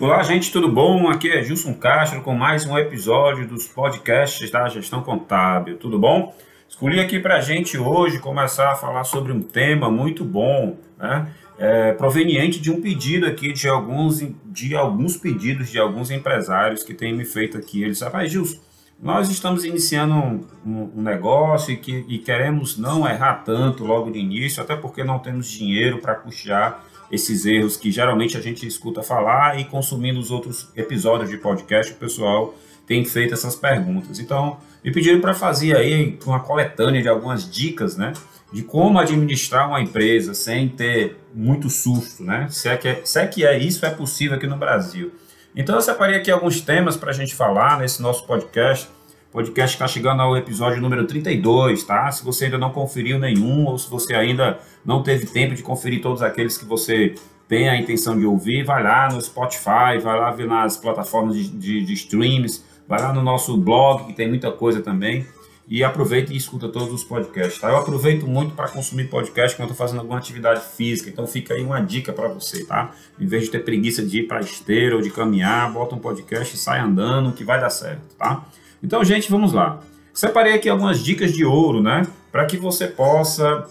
Olá, gente, tudo bom? Aqui é Gilson Castro com mais um episódio dos podcasts da Gestão Contábil. Tudo bom? Escolhi aqui para a gente hoje começar a falar sobre um tema muito bom, né? É, proveniente de um pedido aqui de alguns, de alguns pedidos de alguns empresários que têm me feito aqui. Eles disseram, Gilson, nós estamos iniciando um, um, um negócio e, que, e queremos não errar tanto logo de início, até porque não temos dinheiro para custear esses erros que geralmente a gente escuta falar e consumindo os outros episódios de podcast, o pessoal tem feito essas perguntas. Então, me pediram para fazer aí uma coletânea de algumas dicas, né? De como administrar uma empresa sem ter muito susto, né? Se é que é, se é, que é isso é possível aqui no Brasil. Então, eu separei aqui alguns temas para a gente falar nesse nosso podcast. Podcast está chegando ao episódio número 32, tá? Se você ainda não conferiu nenhum, ou se você ainda não teve tempo de conferir todos aqueles que você tem a intenção de ouvir, vai lá no Spotify, vai lá ver nas plataformas de, de, de streams, vai lá no nosso blog, que tem muita coisa também, e aproveita e escuta todos os podcasts. Tá? Eu aproveito muito para consumir podcast quando estou fazendo alguma atividade física, então fica aí uma dica para você, tá? Em vez de ter preguiça de ir para esteira ou de caminhar, bota um podcast e sai andando, que vai dar certo, tá? Então, gente, vamos lá. Separei aqui algumas dicas de ouro, né? Para que você possa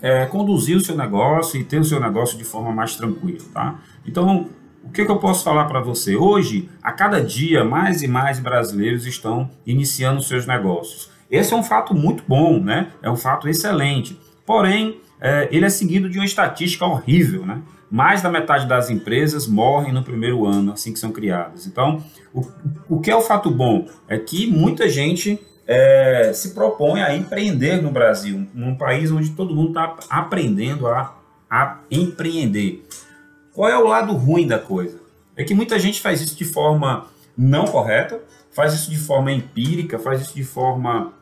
é, conduzir o seu negócio e ter o seu negócio de forma mais tranquila, tá? Então, o que, que eu posso falar para você? Hoje, a cada dia, mais e mais brasileiros estão iniciando seus negócios. Esse é um fato muito bom, né? É um fato excelente. Porém, é, ele é seguido de uma estatística horrível, né? Mais da metade das empresas morrem no primeiro ano, assim que são criadas. Então, o, o que é o fato bom? É que muita gente é, se propõe a empreender no Brasil, num país onde todo mundo está aprendendo a, a empreender. Qual é o lado ruim da coisa? É que muita gente faz isso de forma não correta, faz isso de forma empírica, faz isso de forma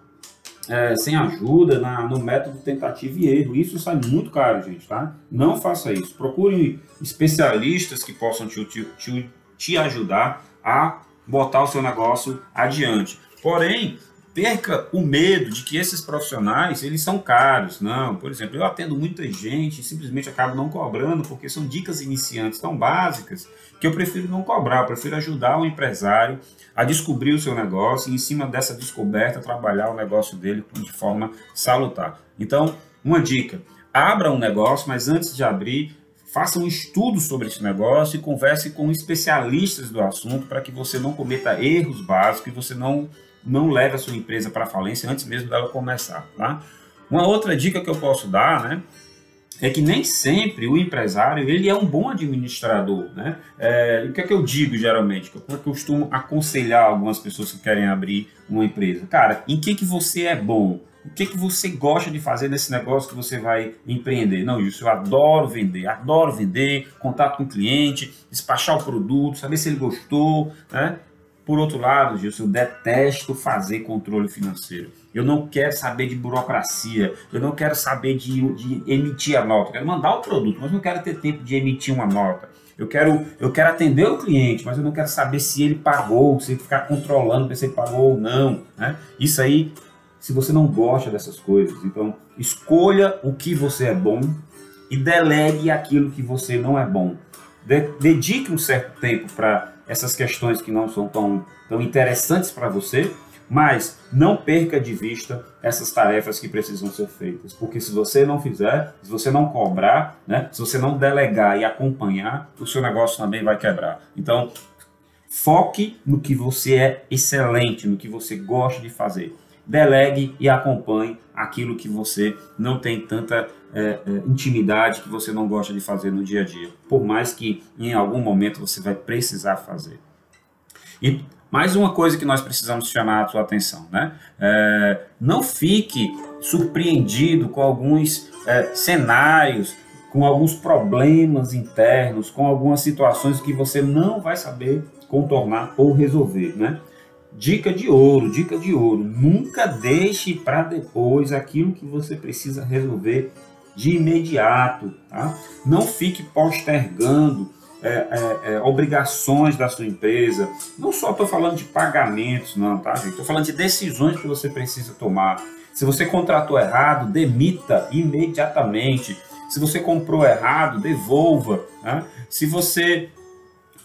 é, sem ajuda na, no método tentativa e erro. Isso sai muito caro, gente, tá? Não faça isso. Procure especialistas que possam te, te, te ajudar a botar o seu negócio adiante. Porém, perca o medo de que esses profissionais eles são caros. Não, por exemplo, eu atendo muita gente e simplesmente acabo não cobrando porque são dicas iniciantes tão básicas que eu prefiro não cobrar, eu prefiro ajudar o empresário a descobrir o seu negócio e em cima dessa descoberta trabalhar o negócio dele de forma salutar. Então, uma dica, abra um negócio, mas antes de abrir, faça um estudo sobre esse negócio e converse com especialistas do assunto para que você não cometa erros básicos e você não não leve a sua empresa para falência antes mesmo dela começar, tá? Uma outra dica que eu posso dar, né, é que nem sempre o empresário ele é um bom administrador, né? É, o que é que eu digo geralmente? Que eu costumo aconselhar algumas pessoas que querem abrir uma empresa? Cara, em que que você é bom? O que que você gosta de fazer nesse negócio que você vai empreender? Não, isso eu adoro vender, adoro vender, contato com o cliente, despachar o produto, saber se ele gostou, né? Por outro lado, Gilson, eu detesto fazer controle financeiro. Eu não quero saber de burocracia, eu não quero saber de, de emitir a nota. Eu quero mandar o produto, mas não quero ter tempo de emitir uma nota. Eu quero, eu quero atender o cliente, mas eu não quero saber se ele pagou, se ele ficar controlando se ele pagou ou não. Né? Isso aí, se você não gosta dessas coisas, então escolha o que você é bom e delegue aquilo que você não é bom. Dedique um certo tempo para essas questões que não são tão, tão interessantes para você, mas não perca de vista essas tarefas que precisam ser feitas, porque se você não fizer, se você não cobrar, né, se você não delegar e acompanhar, o seu negócio também vai quebrar. Então, foque no que você é excelente, no que você gosta de fazer. Delegue e acompanhe aquilo que você não tem tanta é, é, intimidade, que você não gosta de fazer no dia a dia, por mais que em algum momento você vai precisar fazer. E mais uma coisa que nós precisamos chamar a sua atenção, né? É, não fique surpreendido com alguns é, cenários, com alguns problemas internos, com algumas situações que você não vai saber contornar ou resolver, né? Dica de ouro, dica de ouro. Nunca deixe para depois aquilo que você precisa resolver de imediato. Tá? Não fique postergando é, é, é, obrigações da sua empresa. Não só estou falando de pagamentos, não, tá, gente? Estou falando de decisões que você precisa tomar. Se você contratou errado, demita imediatamente. Se você comprou errado, devolva. Né? Se você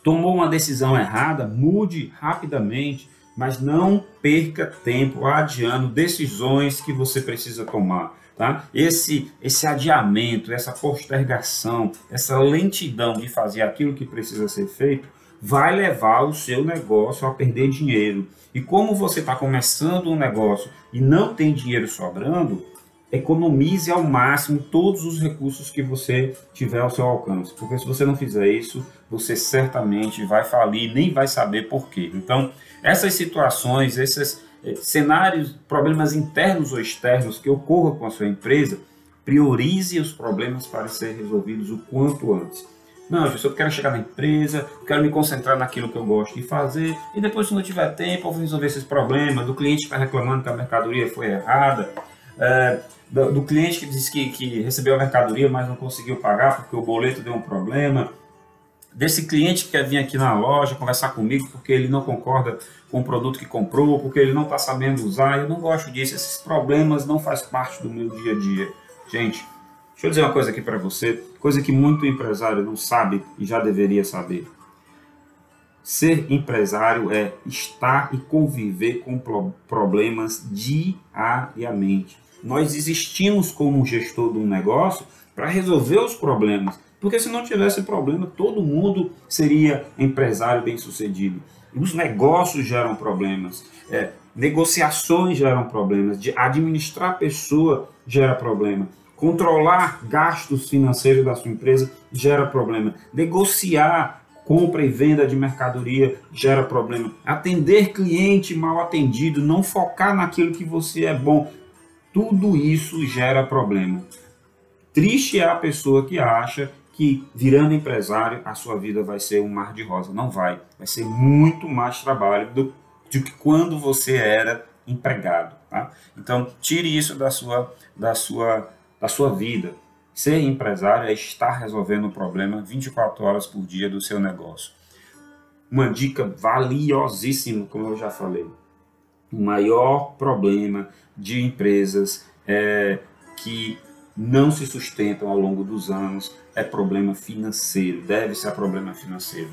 Tomou uma decisão errada, mude rapidamente, mas não perca tempo adiando decisões que você precisa tomar. Tá? Esse, esse adiamento, essa postergação, essa lentidão de fazer aquilo que precisa ser feito, vai levar o seu negócio a perder dinheiro. E como você está começando um negócio e não tem dinheiro sobrando, economize ao máximo todos os recursos que você tiver ao seu alcance. Porque se você não fizer isso, você certamente vai falir, nem vai saber por quê. Então, essas situações, esses eh, cenários, problemas internos ou externos que ocorram com a sua empresa, priorize os problemas para serem resolvidos o quanto antes. Não, eu quero chegar na empresa, quero me concentrar naquilo que eu gosto de fazer, e depois, se não tiver tempo, eu vou resolver esses problemas. Do cliente está reclamando que a mercadoria foi errada, é, do, do, cliente que disse que, que recebeu a mercadoria, mas não conseguiu pagar porque o boleto deu um problema, desse cliente que quer vir aqui na loja conversar comigo porque ele não concorda com o produto que comprou, porque ele não está sabendo usar. Eu não gosto disso. Esses problemas não fazem parte do meu dia a dia. Gente, deixa eu dizer uma coisa aqui para você, coisa que muito empresário não sabe e já deveria saber. Ser empresário é estar e conviver com problemas diariamente. Nós existimos como gestor de um negócio para resolver os problemas, porque se não tivesse problema, todo mundo seria empresário bem sucedido. Os negócios geram problemas, é, negociações geram problemas, de administrar pessoa gera problema, controlar gastos financeiros da sua empresa gera problema, negociar compra e venda de mercadoria gera problema. Atender cliente mal atendido, não focar naquilo que você é bom, tudo isso gera problema. Triste é a pessoa que acha que virando empresário a sua vida vai ser um mar de rosa. Não vai. Vai ser muito mais trabalho do, do que quando você era empregado. Tá? Então tire isso da sua, da sua, da sua vida. Ser empresário é estar resolvendo o problema 24 horas por dia do seu negócio. Uma dica valiosíssima, como eu já falei. O maior problema de empresas é, que não se sustentam ao longo dos anos é problema financeiro, deve ser problema financeiro.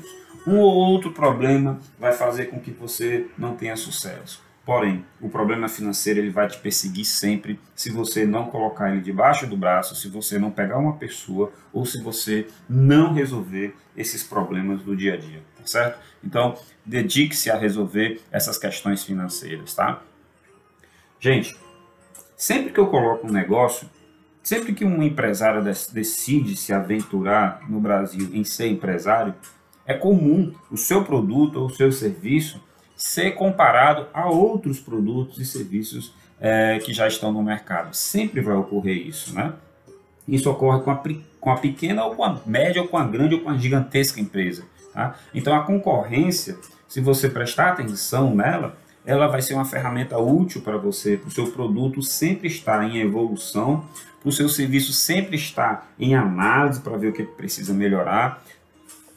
Um ou outro problema vai fazer com que você não tenha sucesso. Porém, o problema financeiro ele vai te perseguir sempre se você não colocar ele debaixo do braço, se você não pegar uma pessoa ou se você não resolver esses problemas do dia a dia, tá certo? Então, dedique-se a resolver essas questões financeiras, tá? Gente, sempre que eu coloco um negócio, Sempre que um empresário decide se aventurar no Brasil em ser empresário, é comum o seu produto ou o seu serviço ser comparado a outros produtos e serviços é, que já estão no mercado. Sempre vai ocorrer isso, né? Isso ocorre com a, com a pequena ou com a média ou com a grande ou com a gigantesca empresa. Tá? Então a concorrência, se você prestar atenção nela, ela vai ser uma ferramenta útil para você, para o seu produto sempre estar em evolução, para o seu serviço sempre estar em análise para ver o que precisa melhorar.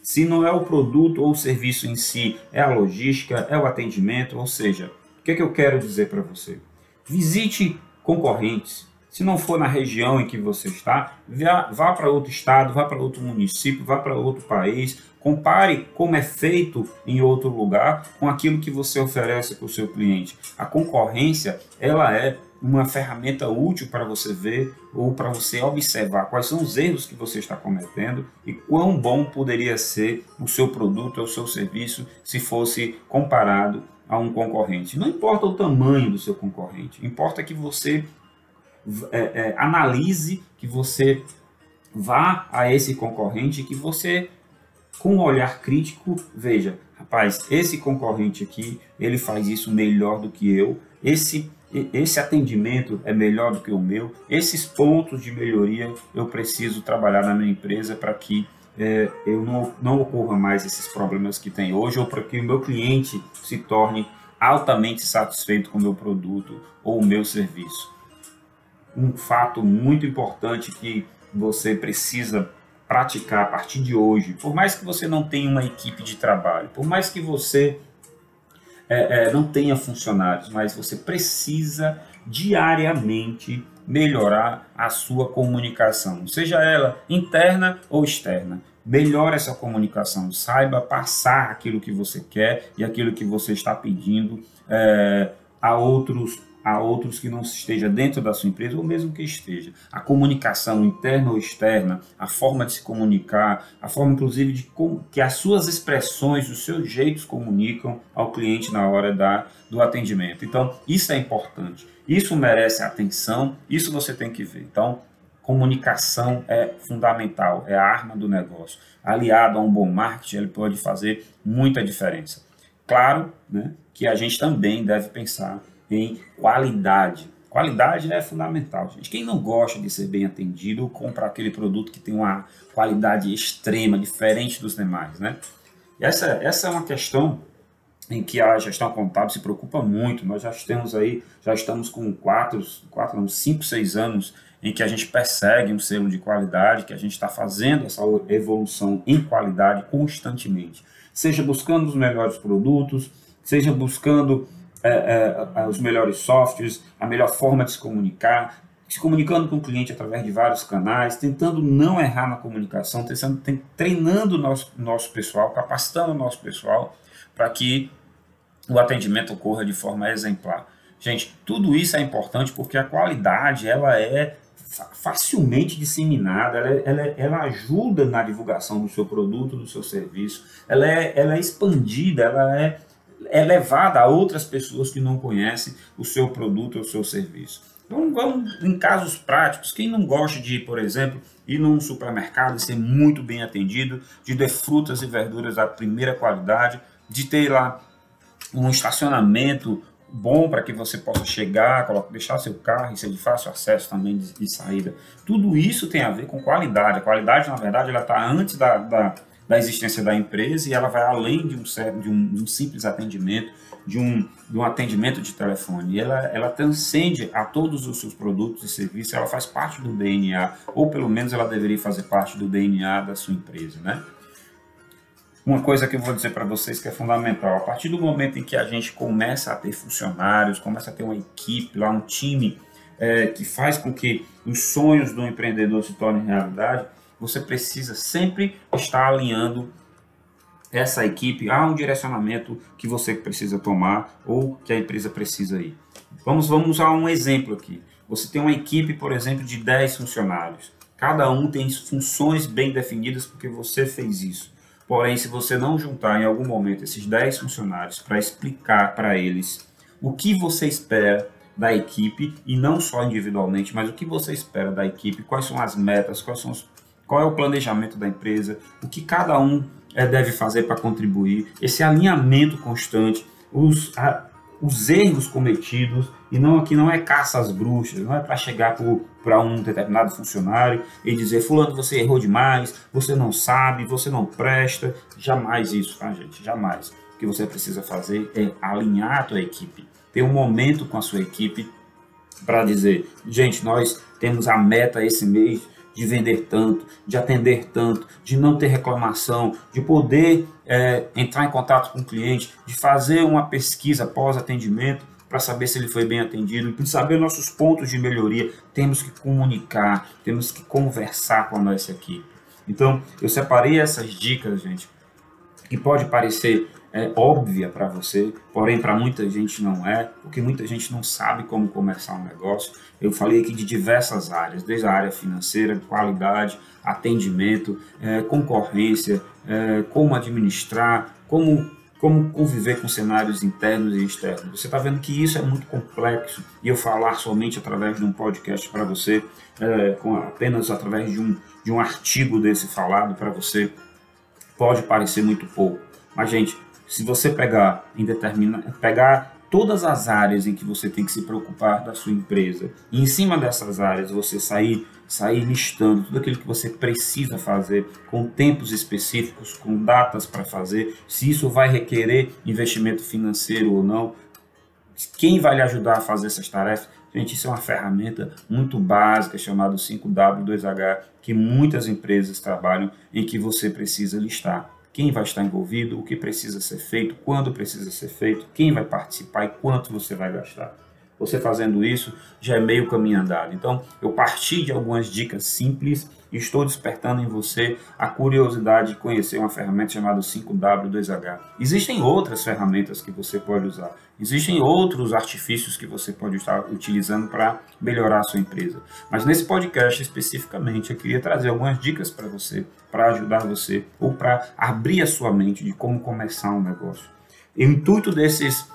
Se não é o produto ou o serviço em si, é a logística, é o atendimento, ou seja, o que, é que eu quero dizer para você? Visite concorrentes. Se não for na região em que você está, vá, vá para outro estado, vá para outro município, vá para outro país, compare como é feito em outro lugar com aquilo que você oferece para o seu cliente. A concorrência, ela é uma ferramenta útil para você ver ou para você observar quais são os erros que você está cometendo e quão bom poderia ser o seu produto ou o seu serviço se fosse comparado a um concorrente. Não importa o tamanho do seu concorrente, importa que você é, é, analise, que você vá a esse concorrente, que você com um olhar crítico veja, rapaz, esse concorrente aqui ele faz isso melhor do que eu, esse esse atendimento é melhor do que o meu, esses pontos de melhoria eu preciso trabalhar na minha empresa para que é, eu não, não ocorra mais esses problemas que tem hoje ou para que o meu cliente se torne altamente satisfeito com o meu produto ou o meu serviço. Um fato muito importante que você precisa praticar a partir de hoje, por mais que você não tenha uma equipe de trabalho, por mais que você é, é, não tenha funcionários, mas você precisa diariamente melhorar a sua comunicação, seja ela interna ou externa. melhore essa comunicação, saiba passar aquilo que você quer e aquilo que você está pedindo é, a outros a outros que não esteja dentro da sua empresa ou mesmo que esteja. A comunicação interna ou externa, a forma de se comunicar, a forma inclusive de como, que as suas expressões, os seus jeitos comunicam ao cliente na hora da, do atendimento. Então, isso é importante. Isso merece atenção, isso você tem que ver. Então, comunicação é fundamental, é a arma do negócio. Aliado a um bom marketing, ele pode fazer muita diferença. Claro né, que a gente também deve pensar em qualidade. Qualidade é fundamental, gente. Quem não gosta de ser bem atendido, compra aquele produto que tem uma qualidade extrema, diferente dos demais, né? E essa, essa é uma questão em que a gestão contábil se preocupa muito. Nós já estamos aí, já estamos com quatro, quatro não, cinco, seis anos em que a gente persegue um selo de qualidade, que a gente está fazendo essa evolução em qualidade constantemente. Seja buscando os melhores produtos, seja buscando é, é, os melhores softwares, a melhor forma de se comunicar, se comunicando com o cliente através de vários canais, tentando não errar na comunicação, tentando, treinando o nosso, nosso pessoal, capacitando o nosso pessoal para que o atendimento ocorra de forma exemplar. Gente, tudo isso é importante porque a qualidade ela é facilmente disseminada, ela, ela, ela ajuda na divulgação do seu produto, do seu serviço, ela é, ela é expandida, ela é é levada a outras pessoas que não conhecem o seu produto ou o seu serviço. Então, vamos em casos práticos. Quem não gosta de, por exemplo, ir num supermercado e ser muito bem atendido, de ter frutas e verduras da primeira qualidade, de ter lá um estacionamento bom para que você possa chegar, deixar seu carro e ser de fácil acesso também de, de, saída. Tudo isso tem a ver com qualidade. A qualidade, na verdade, ela está antes da, da da existência da empresa e ela vai além de um, de um, de um simples atendimento, de um, de um atendimento de telefone. Ela, ela transcende a todos os seus produtos e serviços, ela faz parte do DNA, ou pelo menos ela deveria fazer parte do DNA da sua empresa, né? Uma coisa que eu vou dizer para vocês que é fundamental, a partir do momento em que a gente começa a ter funcionários, começa a ter uma equipe, lá um time é, que faz com que os sonhos do empreendedor se tornem realidade, você precisa sempre estar alinhando essa equipe a um direcionamento que você precisa tomar ou que a empresa precisa ir. Vamos, vamos usar um exemplo aqui. Você tem uma equipe, por exemplo, de 10 funcionários. Cada um tem funções bem definidas porque você fez isso. Porém, se você não juntar em algum momento esses 10 funcionários para explicar para eles o que você espera da equipe, e não só individualmente, mas o que você espera da equipe, quais são as metas, quais são os qual é o planejamento da empresa, o que cada um é, deve fazer para contribuir, esse alinhamento constante, os, a, os erros cometidos, e não aqui não é caça às bruxas, não é para chegar para um determinado funcionário e dizer, fulano, você errou demais, você não sabe, você não presta, jamais isso, tá gente, jamais. O que você precisa fazer é alinhar a tua equipe, ter um momento com a sua equipe para dizer, gente, nós temos a meta esse mês de vender tanto, de atender tanto, de não ter reclamação, de poder é, entrar em contato com o cliente, de fazer uma pesquisa pós-atendimento para saber se ele foi bem atendido, para saber nossos pontos de melhoria. Temos que comunicar, temos que conversar com a nossa equipe. Então, eu separei essas dicas, gente, que pode parecer é, óbvia para você, porém para muita gente não é, porque muita gente não sabe como começar um negócio. Eu falei aqui de diversas áreas, desde a área financeira, qualidade, atendimento, é, concorrência, é, como administrar, como como conviver com cenários internos e externos. Você está vendo que isso é muito complexo e eu falar somente através de um podcast para você, é, com apenas através de um, de um artigo desse falado para você, pode parecer muito pouco. Mas, gente, se você pegar em determina, pegar todas as áreas em que você tem que se preocupar da sua empresa e em cima dessas áreas você sair sair listando tudo aquilo que você precisa fazer com tempos específicos, com datas para fazer, se isso vai requerer investimento financeiro ou não, quem vai lhe ajudar a fazer essas tarefas? Gente, isso é uma ferramenta muito básica chamada 5W2H que muitas empresas trabalham em que você precisa listar quem vai estar envolvido, o que precisa ser feito, quando precisa ser feito, quem vai participar e quanto você vai gastar. Você fazendo isso já é meio caminho andado. Então, eu parti de algumas dicas simples e estou despertando em você a curiosidade de conhecer uma ferramenta chamada 5W2H. Existem outras ferramentas que você pode usar, existem outros artifícios que você pode estar utilizando para melhorar a sua empresa. Mas nesse podcast especificamente, eu queria trazer algumas dicas para você, para ajudar você ou para abrir a sua mente de como começar um negócio. E o intuito desses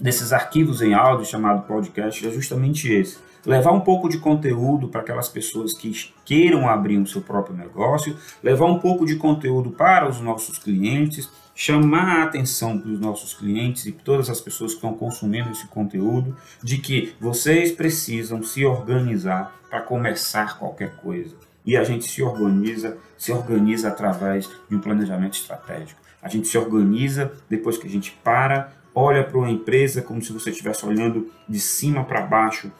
desses arquivos em áudio chamado podcast é justamente esse levar um pouco de conteúdo para aquelas pessoas que queiram abrir o seu próprio negócio, levar um pouco de conteúdo para os nossos clientes, chamar a atenção dos nossos clientes e todas as pessoas que estão consumindo esse conteúdo de que vocês precisam se organizar para começar qualquer coisa. E a gente se organiza, se organiza através de um planejamento estratégico. A gente se organiza depois que a gente para, olha para uma empresa como se você estivesse olhando de cima para baixo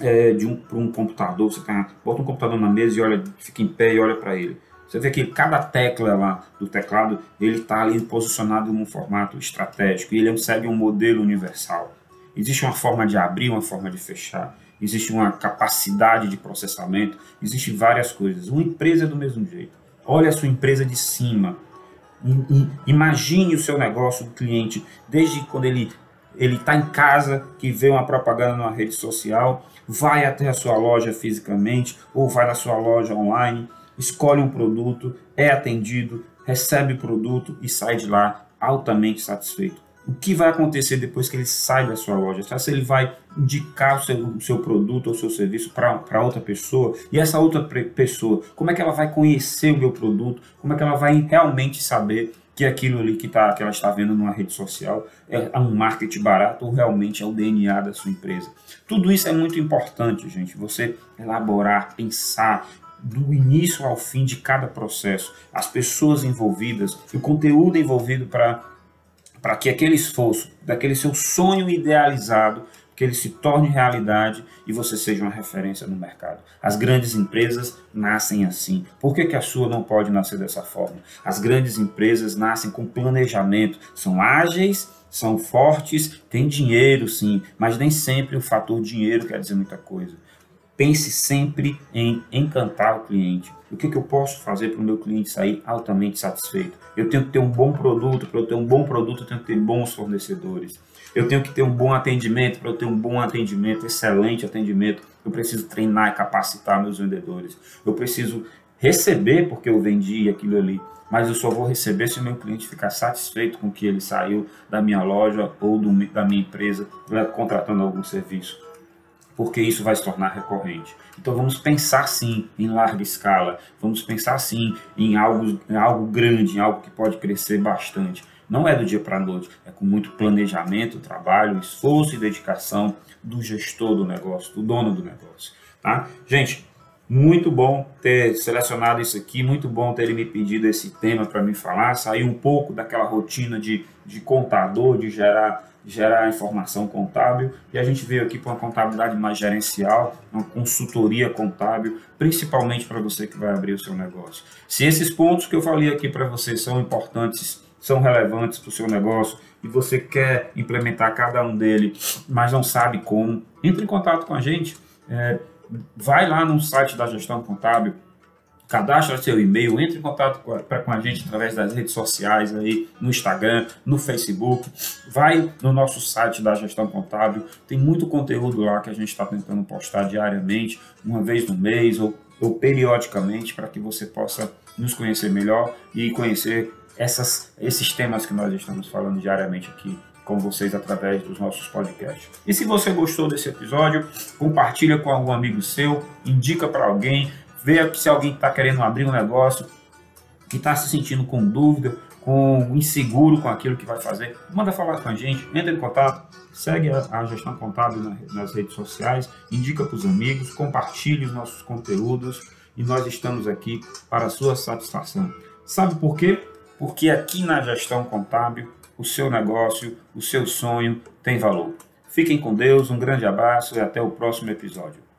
é, de um, para um computador, você tá, bota um computador na mesa e olha, fica em pé e olha para ele. Você vê que cada tecla lá do teclado, ele está ali posicionado num formato estratégico e ele segue um modelo universal. Existe uma forma de abrir, uma forma de fechar. Existe uma capacidade de processamento. Existem várias coisas. Uma empresa é do mesmo jeito. Olha a sua empresa de cima. Imagine o seu negócio do cliente desde quando ele ele está em casa, que vê uma propaganda numa rede social, vai até a sua loja fisicamente ou vai na sua loja online, escolhe um produto, é atendido, recebe o produto e sai de lá altamente satisfeito. O que vai acontecer depois que ele sai da sua loja? Se ele vai indicar o seu, seu produto ou o seu serviço para outra pessoa? E essa outra pessoa, como é que ela vai conhecer o meu produto? Como é que ela vai realmente saber que aquilo ali que, tá, que ela está vendo numa rede social é um marketing barato ou realmente é o DNA da sua empresa. Tudo isso é muito importante, gente. Você elaborar, pensar do início ao fim de cada processo, as pessoas envolvidas, o conteúdo envolvido para para que aquele esforço, daquele seu sonho idealizado, que ele se torne realidade e você seja uma referência no mercado. As grandes empresas nascem assim. Por que, que a sua não pode nascer dessa forma? As grandes empresas nascem com planejamento, são ágeis, são fortes, têm dinheiro sim, mas nem sempre o fator dinheiro quer dizer muita coisa. Pense sempre em encantar o cliente. O que, que eu posso fazer para o meu cliente sair altamente satisfeito? Eu tenho que ter um bom produto, para eu ter um bom produto, eu tenho que ter bons fornecedores. Eu tenho que ter um bom atendimento, para eu ter um bom atendimento, excelente atendimento, eu preciso treinar e capacitar meus vendedores. Eu preciso receber porque eu vendi aquilo ali, mas eu só vou receber se o meu cliente ficar satisfeito com que ele saiu da minha loja ou do, da minha empresa né, contratando algum serviço. Porque isso vai se tornar recorrente. Então vamos pensar sim em larga escala, vamos pensar sim em algo, em algo grande, em algo que pode crescer bastante. Não é do dia para a noite, é com muito planejamento, trabalho, esforço e dedicação do gestor do negócio, do dono do negócio. Tá? Gente, muito bom ter selecionado isso aqui, muito bom ter me pedido esse tema para me falar, sair um pouco daquela rotina de, de contador, de gerar, gerar informação contábil, e a gente veio aqui para uma contabilidade mais gerencial, uma consultoria contábil, principalmente para você que vai abrir o seu negócio. Se esses pontos que eu falei aqui para você são importantes são relevantes para o seu negócio e você quer implementar cada um deles, mas não sabe como, entre em contato com a gente. É, vai lá no site da gestão contábil, cadastra seu e-mail, entre em contato com a, com a gente através das redes sociais aí, no Instagram, no Facebook, vai no nosso site da gestão contábil, tem muito conteúdo lá que a gente está tentando postar diariamente, uma vez no mês ou, ou periodicamente, para que você possa nos conhecer melhor e conhecer essas, esses temas que nós estamos falando diariamente aqui com vocês através dos nossos podcasts. E se você gostou desse episódio, compartilha com algum amigo seu, indica para alguém, vê se alguém está querendo abrir um negócio, que está se sentindo com dúvida, com inseguro com aquilo que vai fazer, manda falar com a gente, entra em contato, segue a, a gestão contábil na, nas redes sociais, indica para os amigos, compartilhe os nossos conteúdos e nós estamos aqui para a sua satisfação. Sabe por quê? porque aqui na gestão contábil o seu negócio, o seu sonho tem valor. Fiquem com Deus, um grande abraço e até o próximo episódio.